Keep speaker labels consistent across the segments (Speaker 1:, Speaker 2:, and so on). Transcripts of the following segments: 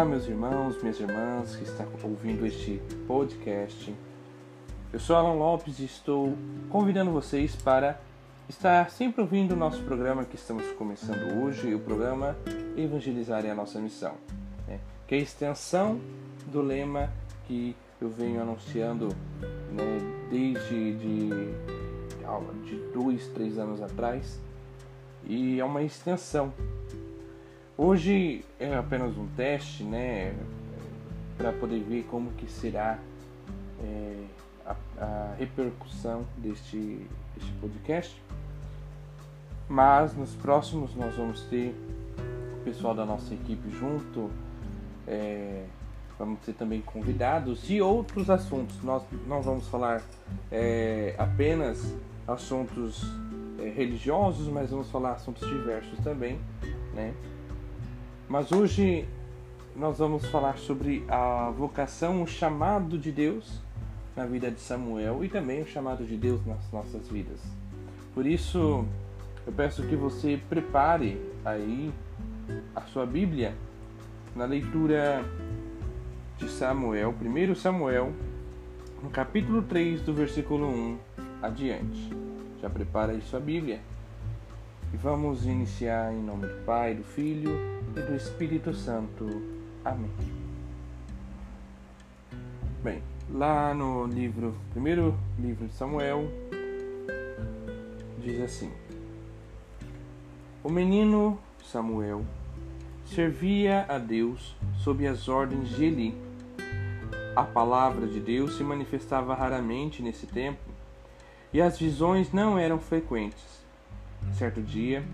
Speaker 1: Olá, meus irmãos, minhas irmãs que estão ouvindo este podcast. Eu sou Alan Lopes e estou convidando vocês para estar sempre ouvindo o nosso programa que estamos começando hoje, o programa Evangelizar é a Nossa Missão, né? que é a extensão do lema que eu venho anunciando né, desde de, de dois, três anos atrás e é uma extensão Hoje é apenas um teste, né, para poder ver como que será é, a, a, repercussão deste, deste podcast. Mas nos próximos nós vamos ter o pessoal da nossa equipe junto, é, vamos ter também convidados e outros assuntos. Nós não vamos falar é, apenas assuntos é, religiosos, mas vamos falar assuntos diversos também, né? Mas hoje nós vamos falar sobre a vocação, o chamado de Deus na vida de Samuel e também o chamado de Deus nas nossas vidas. Por isso, eu peço que você prepare aí a sua Bíblia na leitura de Samuel, 1 Samuel, no capítulo 3, do versículo 1 adiante. Já prepara aí sua Bíblia. E vamos iniciar em nome do Pai, do Filho e do Espírito Santo. Amém. Bem, lá no livro, primeiro livro de Samuel, diz assim: O menino Samuel servia a Deus sob as ordens de Eli. A palavra de Deus se manifestava raramente nesse tempo e as visões não eram frequentes. Certo dia,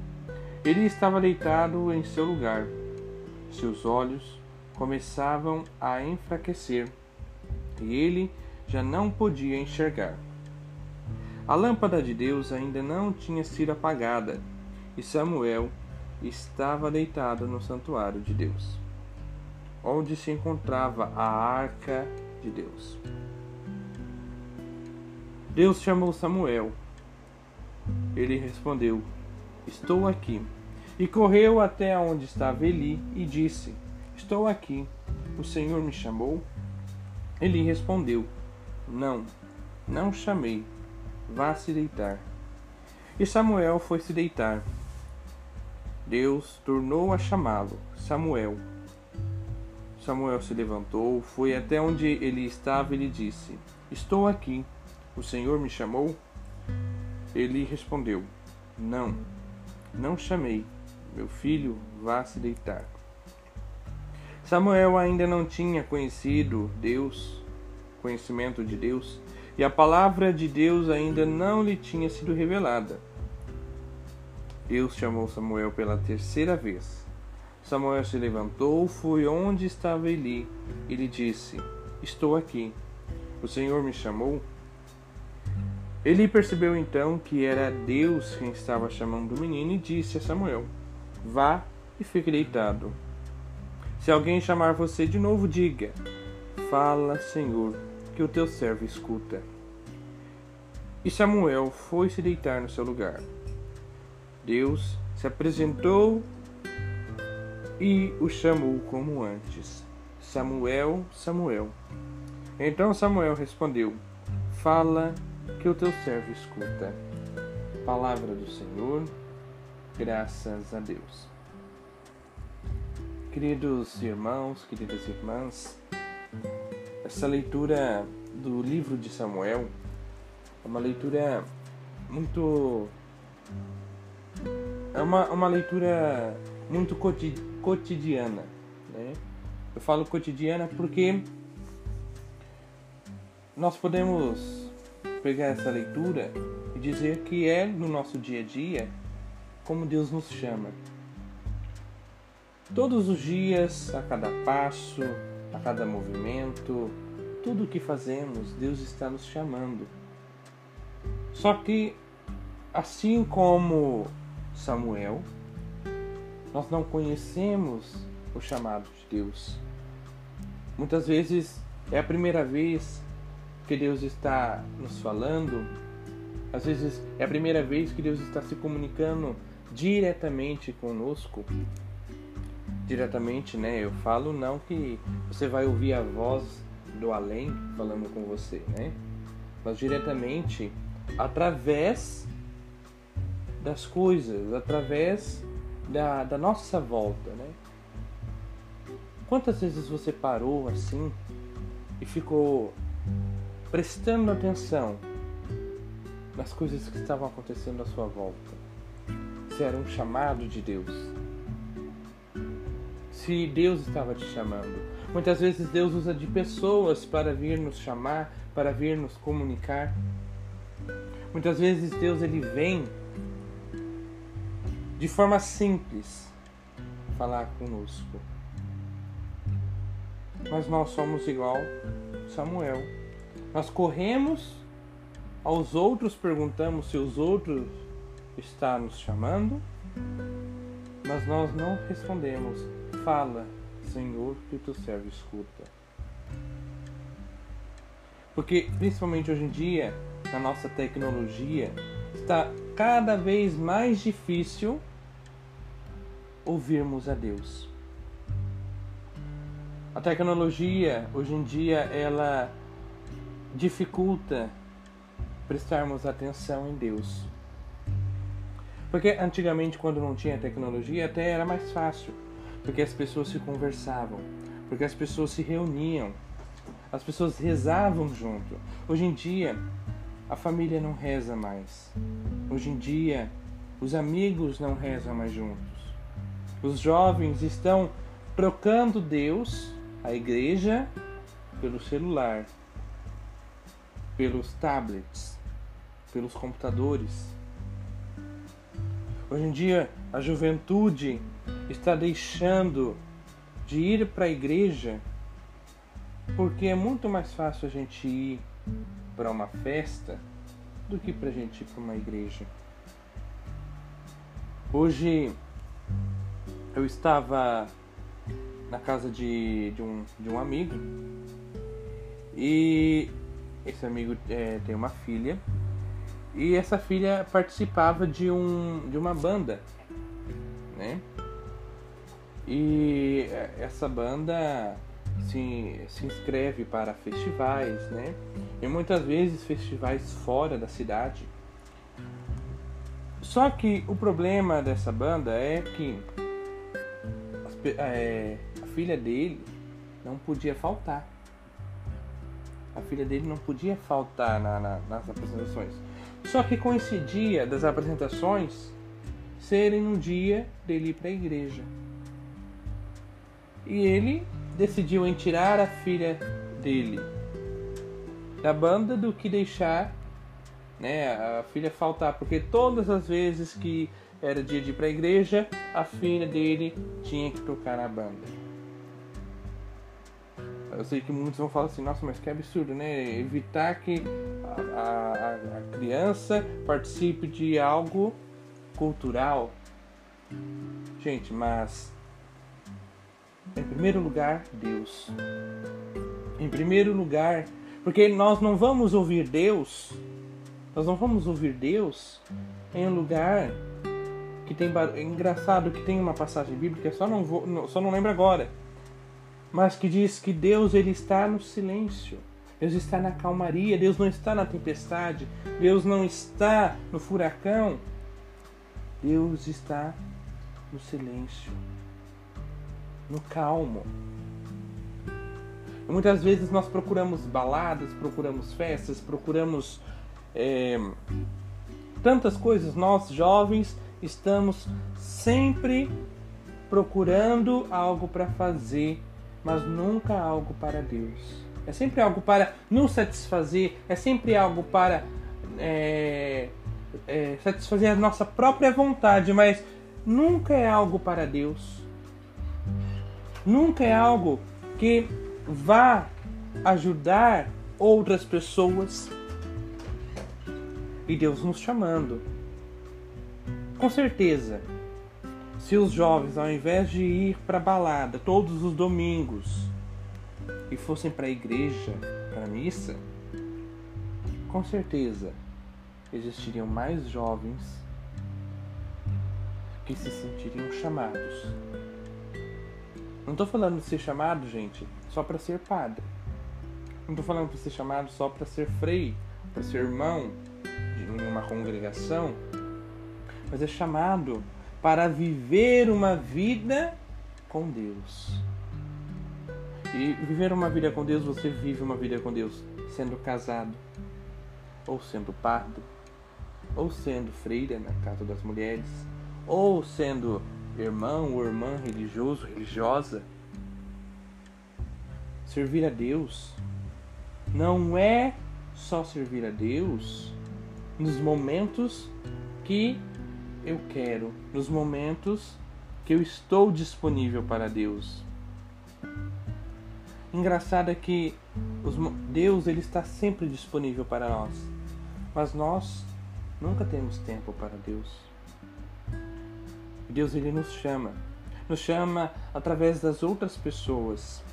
Speaker 1: ele estava deitado em seu lugar. Seus olhos começavam a enfraquecer e ele já não podia enxergar. A lâmpada de Deus ainda não tinha sido apagada e Samuel estava deitado no santuário de Deus, onde se encontrava a arca de Deus. Deus chamou Samuel ele respondeu: Estou aqui. E correu até onde estava Eli e disse: Estou aqui. O Senhor me chamou? Eli respondeu: Não, não chamei. Vá se deitar. E Samuel foi se deitar. Deus tornou a chamá-lo: Samuel. Samuel se levantou, foi até onde ele estava e lhe disse: Estou aqui. O Senhor me chamou? Ele respondeu: Não, não chamei. Meu filho, vá se deitar. Samuel ainda não tinha conhecido Deus, conhecimento de Deus, e a palavra de Deus ainda não lhe tinha sido revelada. Deus chamou Samuel pela terceira vez. Samuel se levantou, foi onde estava Eli e lhe disse: Estou aqui. O Senhor me chamou? Ele percebeu então que era Deus quem estava chamando o menino e disse a Samuel: Vá e fique deitado. Se alguém chamar você de novo, diga: Fala, Senhor, que o teu servo escuta. E Samuel foi se deitar no seu lugar. Deus se apresentou e o chamou como antes: Samuel, Samuel. Então Samuel respondeu: Fala, que o teu servo escuta. Palavra do Senhor, graças a Deus. Queridos irmãos, queridas irmãs, essa leitura do livro de Samuel é uma leitura muito. É uma, uma leitura muito cotidiana. Né? Eu falo cotidiana porque nós podemos pegar essa leitura e dizer que é no nosso dia a dia como Deus nos chama. Todos os dias, a cada passo, a cada movimento, tudo o que fazemos, Deus está nos chamando. Só que, assim como Samuel, nós não conhecemos o chamado de Deus. Muitas vezes é a primeira vez que Deus está nos falando. Às vezes é a primeira vez que Deus está se comunicando diretamente conosco. diretamente, né? Eu falo não que você vai ouvir a voz do além falando com você, né? Mas diretamente através das coisas, através da, da nossa volta, né? Quantas vezes você parou assim e ficou prestando atenção nas coisas que estavam acontecendo à sua volta? Se era um chamado de Deus, se Deus estava te chamando. Muitas vezes Deus usa de pessoas para vir nos chamar, para vir nos comunicar. Muitas vezes Deus ele vem de forma simples falar conosco. Mas nós somos igual Samuel. Nós corremos aos outros, perguntamos se os outros estão nos chamando, mas nós não respondemos. Fala, Senhor, que teu servo escuta. Porque, principalmente hoje em dia, na nossa tecnologia, está cada vez mais difícil ouvirmos a Deus. A tecnologia, hoje em dia, ela dificulta prestarmos atenção em Deus. Porque antigamente, quando não tinha tecnologia, até era mais fácil porque as pessoas se conversavam, porque as pessoas se reuniam, as pessoas rezavam junto. Hoje em dia, a família não reza mais. Hoje em dia, os amigos não rezam mais juntos. Os jovens estão trocando Deus, a igreja, pelo celular, pelos tablets, pelos computadores. Hoje em dia, a juventude está deixando de ir para a igreja porque é muito mais fácil a gente ir para uma festa do que para a gente ir para uma igreja. Hoje eu estava na casa de, de, um, de um amigo e esse amigo é, tem uma filha e essa filha participava de, um, de uma banda, né? E essa banda se, se inscreve para festivais, né? E muitas vezes festivais fora da cidade. Só que o problema dessa banda é que é, a filha dele não podia faltar. A filha dele não podia faltar na, na, nas apresentações. Só que coincidia das apresentações serem no dia dele ir para a igreja. E ele decidiu em tirar a filha dele da banda do que deixar né, a filha faltar, porque todas as vezes que era dia de ir para a igreja, a filha dele tinha que tocar na banda. Eu sei que muitos vão falar assim, nossa, mas que absurdo, né? Evitar que a, a, a criança participe de algo cultural. Gente, mas em primeiro lugar, Deus. Em primeiro lugar, porque nós não vamos ouvir Deus, nós não vamos ouvir Deus em um lugar que tem é engraçado que tem uma passagem bíblica, só não vou, só não lembro agora, mas que diz que Deus ele está no silêncio. Deus está na calmaria, Deus não está na tempestade, Deus não está no furacão. Deus está no silêncio no calmo. E muitas vezes nós procuramos baladas, procuramos festas, procuramos é, tantas coisas. Nós jovens estamos sempre procurando algo para fazer, mas nunca algo para Deus. É sempre algo para nos satisfazer, é sempre algo para é, é, satisfazer a nossa própria vontade, mas nunca é algo para Deus nunca é algo que vá ajudar outras pessoas. E Deus nos chamando. Com certeza, se os jovens, ao invés de ir para balada todos os domingos e fossem para a igreja, para a missa, com certeza existiriam mais jovens que se sentiriam chamados Não estou falando de ser chamado, gente, só para ser padre. Não estou falando para ser chamado só para ser frei, para ser irmão em uma congregação, mas é chamado para viver uma vida com Deus. E viver uma vida com Deus, você vive uma vida com Deus sendo casado, ou sendo padre, ou sendo freira na casa das mulheres, ou sendo irmão ou irmã religioso, religiosa. Servir a Deus não é só servir a Deus nos momentos que eu quero, nos momentos que eu estou disponível para Deus. Engraçado é que Deus ele está sempre disponível para nós, mas nós nunca temos tempo para Deus. Deus ele nos chama, nos chama através das outras pessoas.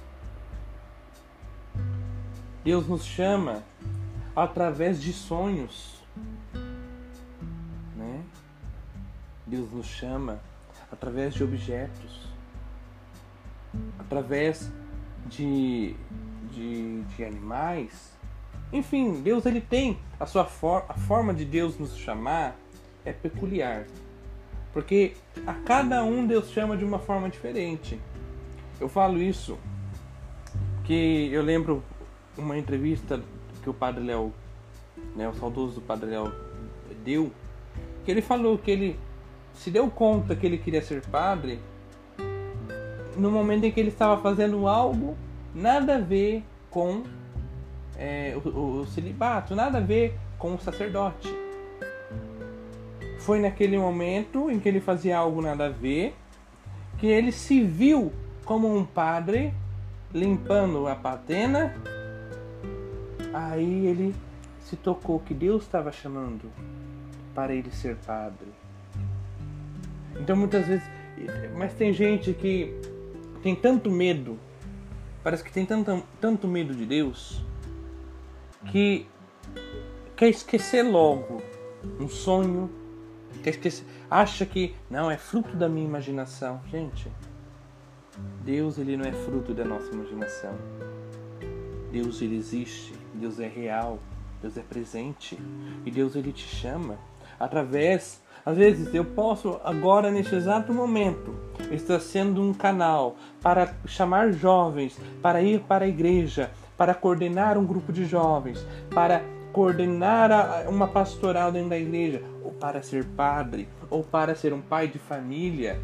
Speaker 1: Deus nos chama através de sonhos, Deus nos chama através de objetos, através de, de, de animais. Enfim, Deus ele tem a sua for, a forma de Deus nos chamar é peculiar. Porque a cada um Deus chama de uma forma diferente. Eu falo isso que eu lembro uma entrevista que o Padre Léo, né, o saudoso Padre Léo deu, que ele falou que ele se deu conta que ele queria ser padre no momento em que ele estava fazendo algo nada a ver com é, o, o, celibato, nada a ver com o sacerdote. Foi naquele momento em que ele fazia algo nada a ver que ele se viu como um padre limpando a patena. Aí ele se tocou que Deus estava chamando para ele ser padre. Então muitas vezes, mas tem gente que tem tanto medo, parece que tem tanto, tanto medo de Deus, que quer esquecer logo um sonho, quer esquecer, acha que não é fruto da minha imaginação. Gente, Deus ele não é fruto da nossa imaginação. Deus ele existe, Deus é real, Deus é presente e Deus ele te chama através às vezes eu posso agora neste exato momento estar sendo um canal para chamar jovens para ir para a igreja, para coordenar um grupo de jovens, para coordenar uma pastoral dentro da igreja, ou para ser padre, ou para ser um pai de família.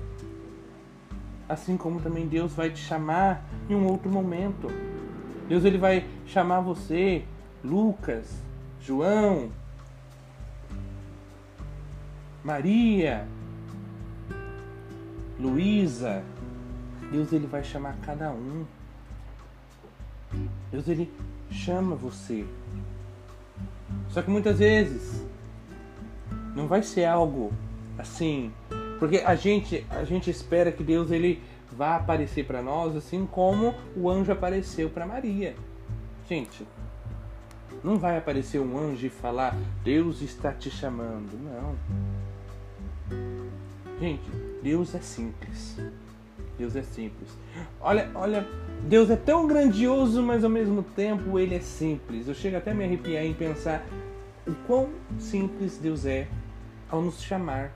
Speaker 1: Assim como também Deus vai te chamar em um outro momento. Deus ele vai chamar você, Lucas, João, Maria, Luísa. Deus ele vai chamar cada um. Deus ele chama você. Só que muitas vezes não vai ser algo assim, porque a gente a gente espera que Deus ele vá aparecer para nós assim como o anjo apareceu para Maria. Gente, não vai aparecer um anjo e falar Deus está te chamando, não. Gente, Deus é simples. Deus é simples. Olha, olha, Deus é tão grandioso, mas ao mesmo tempo ele é simples. Eu chego até a me arrepiar em pensar o quão simples Deus é ao nos chamar.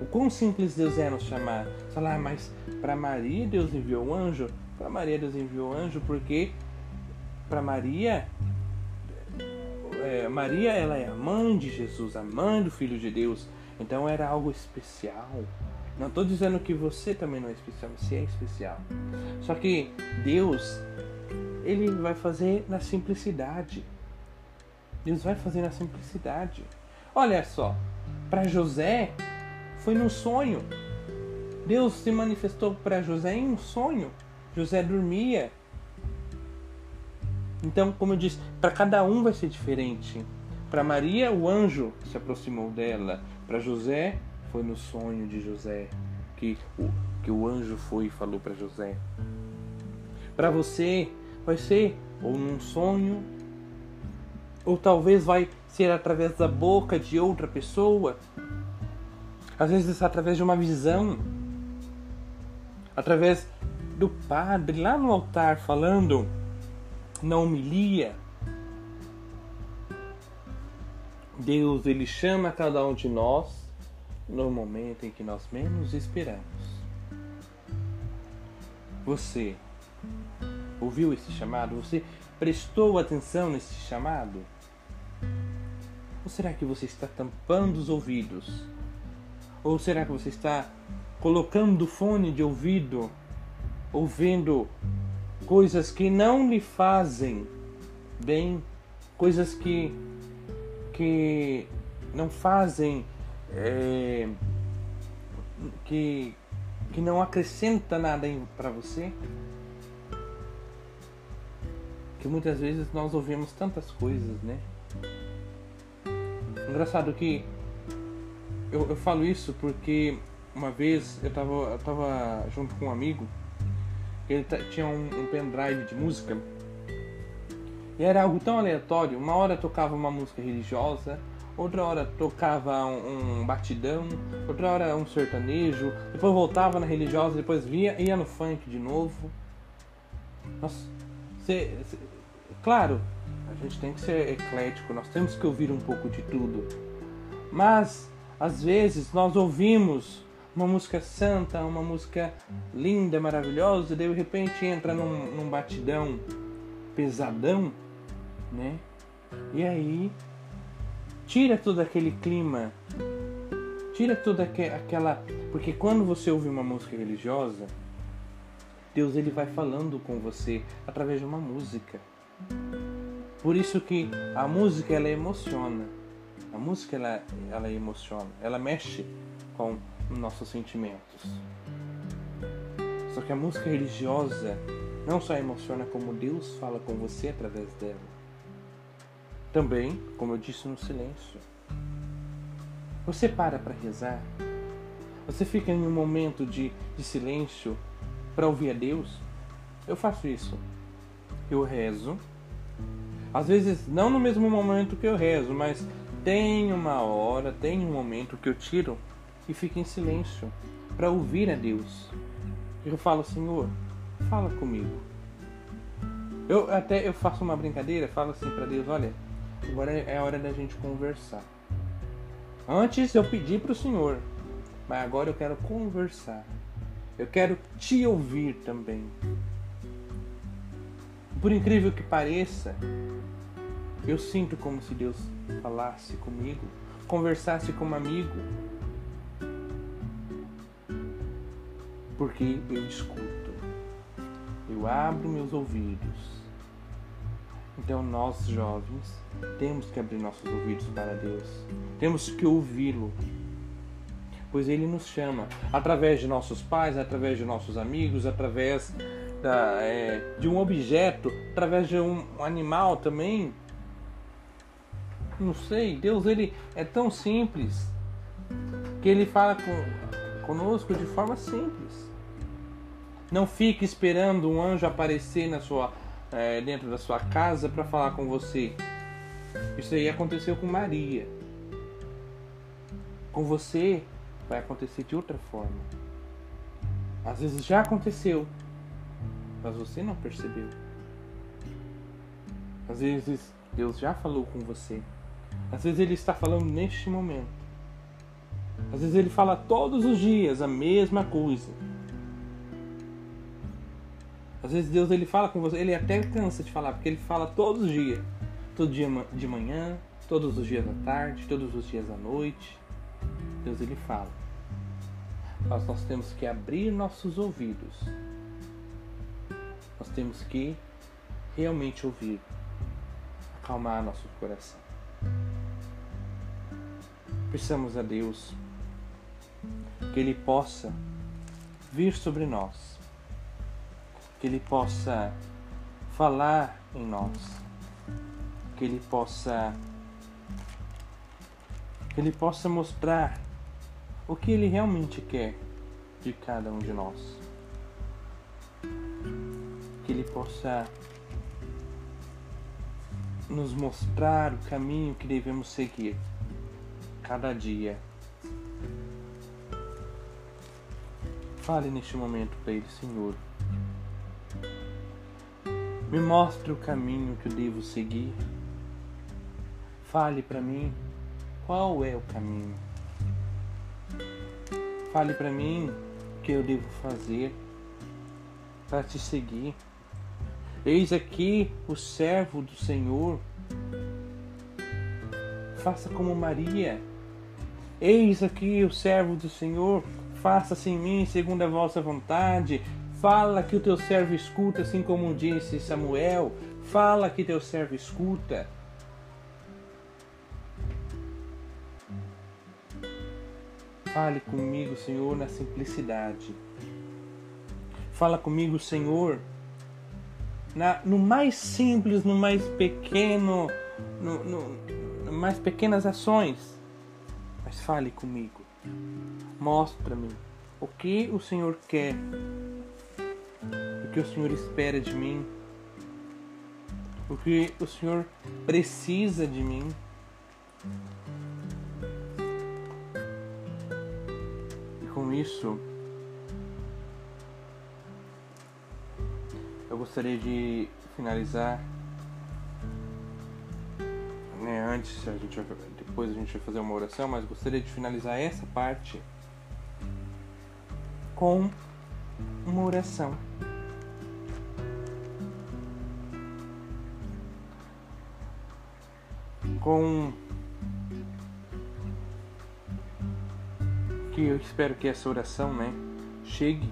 Speaker 1: O quão simples Deus é nos chamar. Falar, ah, mas para Maria Deus enviou um anjo? Para Maria Deus enviou um anjo porque para Maria é, Maria ela é a mãe de Jesus, a mãe do Filho de Deus. Então era algo especial. Não estou dizendo que você também não é especial, você é especial. Só que Deus, Ele vai fazer na simplicidade. Deus vai fazer na simplicidade. Olha só, para José foi num sonho. Deus se manifestou para José em um sonho. José dormia. Então, como eu disse, para cada um vai ser diferente. Para Maria, o anjo se aproximou dela. Para José, foi no sonho de José que o, que o anjo foi e falou para José. Para você, vai ser ou num sonho, ou talvez vai ser através da boca de outra pessoa. Às vezes através de uma visão. através do padre lá no altar falando na homilia. Deus ele chama cada um de nós no momento em que nós menos esperamos. Você ouviu esse chamado? Você prestou atenção nesse chamado? Ou será que você está tampando os ouvidos? Ou será que você está colocando fone de ouvido, ouvindo coisas que não lhe fazem bem, coisas que, que não fazem, é, que, que não acrescenta nada para você? Que muitas vezes nós ouvimos tantas coisas, né? Engraçado que eu, eu falo isso porque uma vez eu tava, eu tava junto com um amigo, ele tinha um, um pendrive de música e era algo tão aleatório. Uma hora tocava uma música religiosa, outra hora tocava um, um, batidão, outra hora um sertanejo, depois voltava na religiosa, depois via, ia no funk de novo. Nossa, cê, cê, claro, a gente tem que ser eclético, nós temos que ouvir um pouco de tudo. Mas, às vezes, nós ouvimos uma música santa, uma música linda, maravilhosa, e de repente entra num, num batidão pesadão, né? E aí tira todo aquele clima, tira toda aquela. Porque quando você ouve uma música religiosa, Deus ele vai falando com você através de uma música. Por isso que a música ela emociona. A música ela, ela emociona, ela mexe com nossos sentimentos. Só que a música religiosa não só emociona como Deus fala com você através dela. Também, como eu disse no silêncio. Você para para rezar. Você fica em um momento de, de silêncio para ouvir a Deus. Eu faço isso. Eu rezo às vezes, não no mesmo momento que eu rezo, mas tem uma hora, tem um momento que eu tiro e fico em silêncio para ouvir a Deus. Eu falo, Senhor, fala comigo. Eu até eu faço uma brincadeira, falo assim para Deus, olha, agora é a hora da gente conversar. Antes eu pedi para o Senhor, mas agora eu quero conversar. Eu quero te ouvir também. Por incrível que pareça, eu sinto como se Deus falasse comigo, conversasse como amigo. Porque eu escuto, eu abro meus ouvidos. Então, nós jovens temos que abrir nossos ouvidos para Deus, temos que ouvi-lo, pois Ele nos chama através de nossos pais, através de nossos amigos, através da, é, de um objeto, através de um animal também. Não sei, Deus ele é tão simples que ele fala com, conosco de forma simples. Não fique esperando um anjo aparecer na sua, é, dentro da sua casa para falar com você. Isso aí aconteceu com Maria. Com você vai acontecer de outra forma. Às vezes já aconteceu, mas você não percebeu. Às vezes Deus já falou com você. Às vezes Ele está falando neste momento. Às vezes Ele fala todos os dias a mesma coisa. Às vezes Deus ele fala com você, ele até cansa de falar, porque ele fala todos os dias. Todo dia de manhã, todos os dias da tarde, todos os dias da noite. Deus ele fala. Mas nós temos que abrir nossos ouvidos nós temos que realmente ouvir, acalmar nosso coração. Precisamos a Deus que Ele possa vir sobre nós, que Ele possa falar em nós, que Ele possa que Ele possa mostrar o que Ele realmente quer de cada um de nós que Ele possa nos mostrar o caminho que devemos seguir cada dia. Fale neste momento para Ele, Senhor. Me mostre o caminho que eu devo seguir. Fale para mim qual é o caminho. Fale para mim o que eu devo fazer para te seguir. Eis aqui o servo do Senhor. Faça como Maria. Eis aqui o servo do Senhor. Faça-se em mim segundo a vossa vontade. Fala que o teu servo escuta, assim como disse Samuel. Fala que teu servo escuta. Fale comigo, Senhor, na simplicidade. Fala comigo, Senhor, na, no mais simples, no mais pequeno, no, no, no mais pequenas ações. Mas fale comigo. Mostra-me o que o Senhor quer que o Senhor espera de mim, o que o Senhor precisa de mim. E com isso, eu gostaria de finalizar. Né, antes, a gente vai, depois a gente vai fazer uma oração, mas gostaria de finalizar essa parte com uma oração. Com que eu espero que essa oração, né, chegue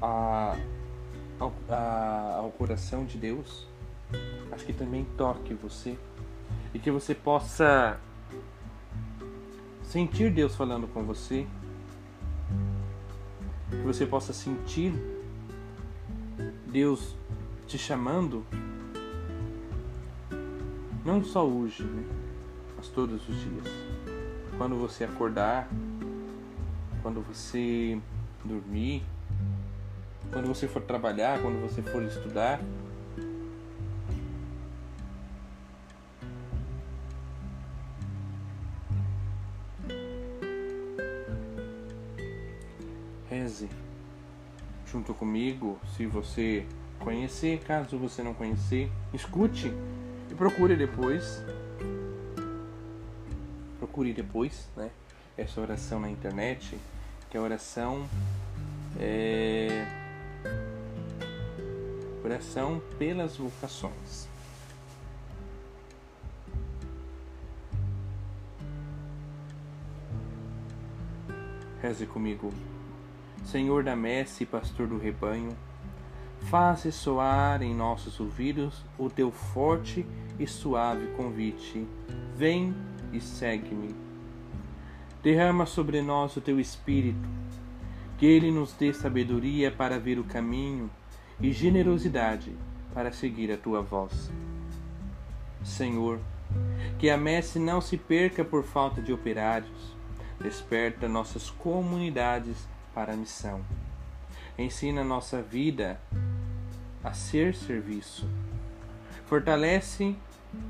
Speaker 1: a, ao, a, ao coração de Deus, acho que também toque você e que você possa sentir Deus falando com você, que você possa sentir Deus te chamando não só hoje, né? mas todos os dias. Quando você acordar, quando você dormir, quando você for trabalhar, quando você for estudar. Reze junto comigo, se você conhecer, caso você não conhecer, escute procure depois. Procure depois, né? Essa oração na internet, que é a oração. É, oração pelas vocações. Reze comigo. Senhor da messe e pastor do rebanho, Faze soar em nossos ouvidos o teu forte e suave convite. Vem e segue-me. Derrama sobre nós o teu espírito, que ele nos dê sabedoria para ver o caminho e generosidade para seguir a tua voz. Senhor, que a messe não se perca por falta de operários. Desperta nossas comunidades para a missão. Ensina nossa vida a ser serviço. Fortalece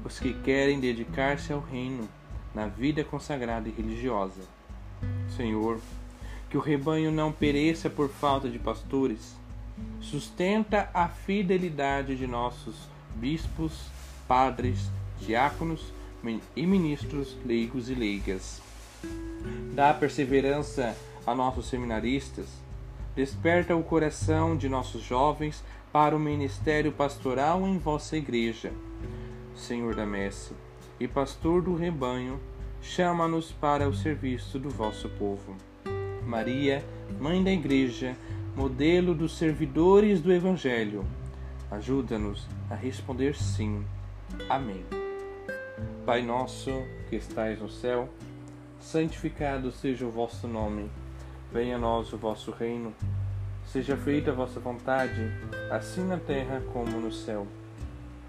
Speaker 1: os que querem dedicar-se ao reino na vida consagrada e religiosa. Senhor, que o rebanho não pereça por falta de pastores. Sustenta a fidelidade de nossos bispos, padres, diáconos e ministros leigos e leigas. Dá perseverança a nossos seminaristas. Desperta o coração de nossos jovens para o ministério pastoral em vossa igreja. Senhor da messe e pastor do rebanho, chama-nos para o serviço do vosso povo. Maria, mãe da igreja, modelo dos servidores do evangelho, ajuda-nos a responder sim. Amém. Pai nosso, que estais no céu, santificado seja o vosso nome. Venha a nós o vosso reino Seja feita a vossa vontade, assim na terra como no céu.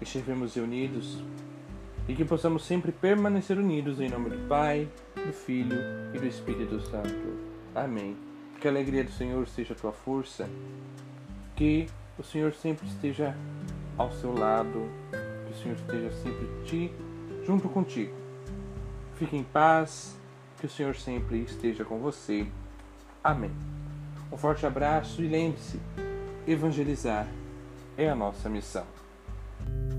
Speaker 1: Estivemos unidos e que possamos sempre permanecer unidos em nome do Pai, do Filho e do Espírito Santo. Amém. Que a alegria do Senhor seja a tua força, que o Senhor sempre esteja ao seu lado, que o Senhor esteja sempre ti, junto contigo. Fique em paz que o Senhor sempre esteja com você. Amém. Um forte abraço e lembre-se: evangelizar é a nossa missão. Thank you.